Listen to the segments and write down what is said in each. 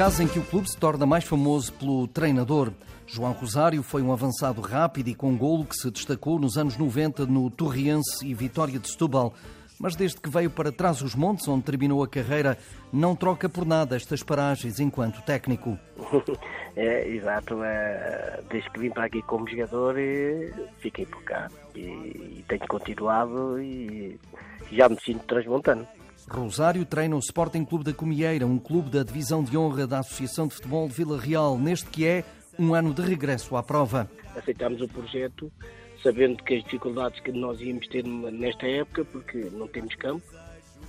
caso em que o clube se torna mais famoso pelo treinador. João Rosário foi um avançado rápido e com golo que se destacou nos anos 90 no Torriense e Vitória de Setúbal. Mas desde que veio para trás os montes, onde terminou a carreira, não troca por nada estas paragens enquanto técnico. É, exato. É, desde que vim para aqui como jogador, fiquei por cá. E, e tenho continuado e já me sinto transmontano. Rosário treina o Sporting Clube da Comieira, um clube da divisão de honra da Associação de Futebol de Vila Real, neste que é um ano de regresso à prova. Aceitámos o projeto sabendo que as dificuldades que nós íamos ter nesta época, porque não temos campo,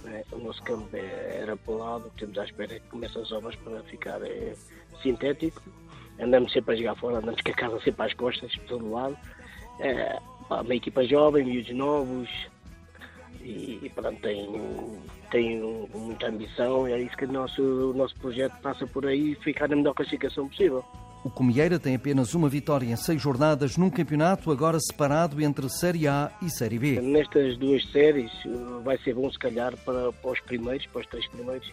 né? o nosso campo é, era para o lado, temos à espera que comecem as obras para ficar é, sintético. Andamos sempre a jogar fora, andamos com a casa sempre às costas, por todo lado. É, uma equipa jovem, miúdos novos, e, e pronto, tem, tem muita ambição e é isso que o nosso, o nosso projeto passa por aí ficar na melhor classificação possível. O Comieira tem apenas uma vitória em seis jornadas num campeonato agora separado entre Série A e Série B. Nestas duas séries vai ser bom se calhar para, para os primeiros, para os três primeiros,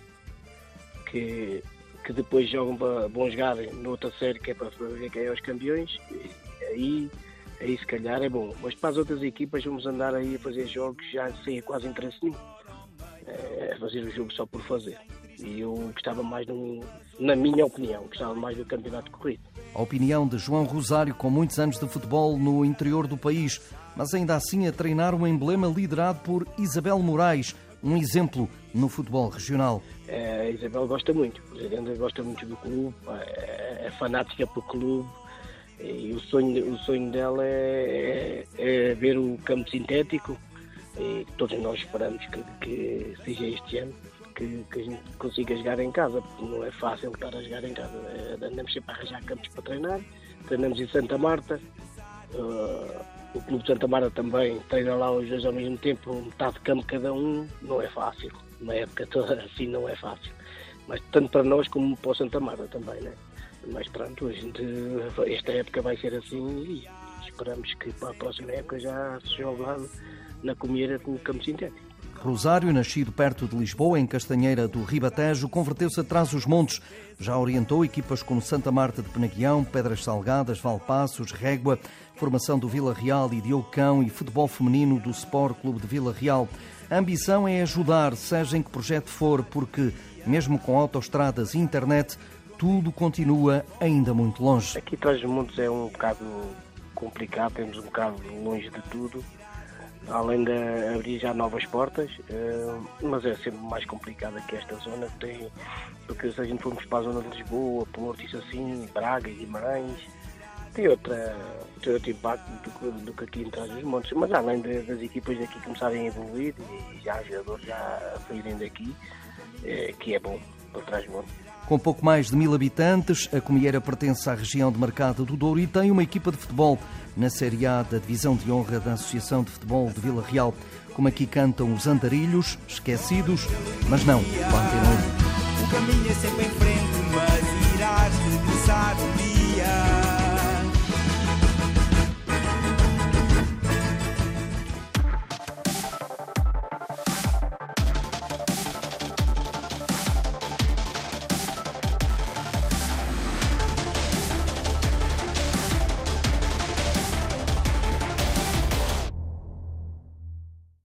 que, que depois jogam vão jogar noutra série que é para ver quem é os campeões. E aí aí se calhar é bom. Mas para as outras equipas vamos andar aí a fazer jogos já sem quase interesse nenhum. É fazer o jogo só por fazer. E eu gostava mais, na minha opinião, gostava mais do campeonato corrido. A opinião de João Rosário, com muitos anos de futebol no interior do país, mas ainda assim a treinar um emblema liderado por Isabel Moraes, um exemplo no futebol regional. É, a Isabel gosta muito, a Isabel gosta muito do clube, é, é fanática pelo clube, e o sonho, o sonho dela é, é, é ver o campo sintético e todos nós esperamos que, que seja este ano que, que, a gente consiga jogar em casa, porque não é fácil estar a jogar em casa. É, andamos sempre a arranjar campos para treinar, treinamos em Santa Marta, uh, o Clube de Santa Marta também treina lá os dois ao mesmo tempo, metade de campo cada um, não é fácil. Uma época toda assim não é fácil. Mas tanto para nós como para o Santa Marta também, né? Mas pronto, a gente, esta época vai ser assim e esperamos que para a próxima época já se jogue na Comieira com o campo sintético. Rosário, nascido perto de Lisboa, em Castanheira do Ribatejo, converteu-se atrás dos montes. Já orientou equipas como Santa Marta de Penaguião, Pedras Salgadas, Valpassos, Régua, formação do Vila Real e de Ocão e futebol feminino do Sport Clube de Vila Real. A ambição é ajudar, seja em que projeto for, porque, mesmo com autoestradas e internet, tudo continua ainda muito longe. Aqui atrás dos montes é um bocado complicado, temos um bocado longe de tudo, além de abrir já novas portas, eh, mas é sempre mais complicado que esta zona, tem, porque se a gente formos para a zona de Lisboa, Porto, isso assim, Braga, Guimarães, tem, outra, tem outro impacto do, do que aqui em trás dos montes, mas além de, das equipas daqui começarem a evoluir e já os jogadores já saírem daqui, é, que é bom dos montes. Com pouco mais de mil habitantes, a Comieira pertence à região de Mercado do Douro e tem uma equipa de futebol na Série A da Divisão de Honra da Associação de Futebol de Vila Real. Como aqui cantam os andarilhos, esquecidos, mas não, O caminho é sempre em frente,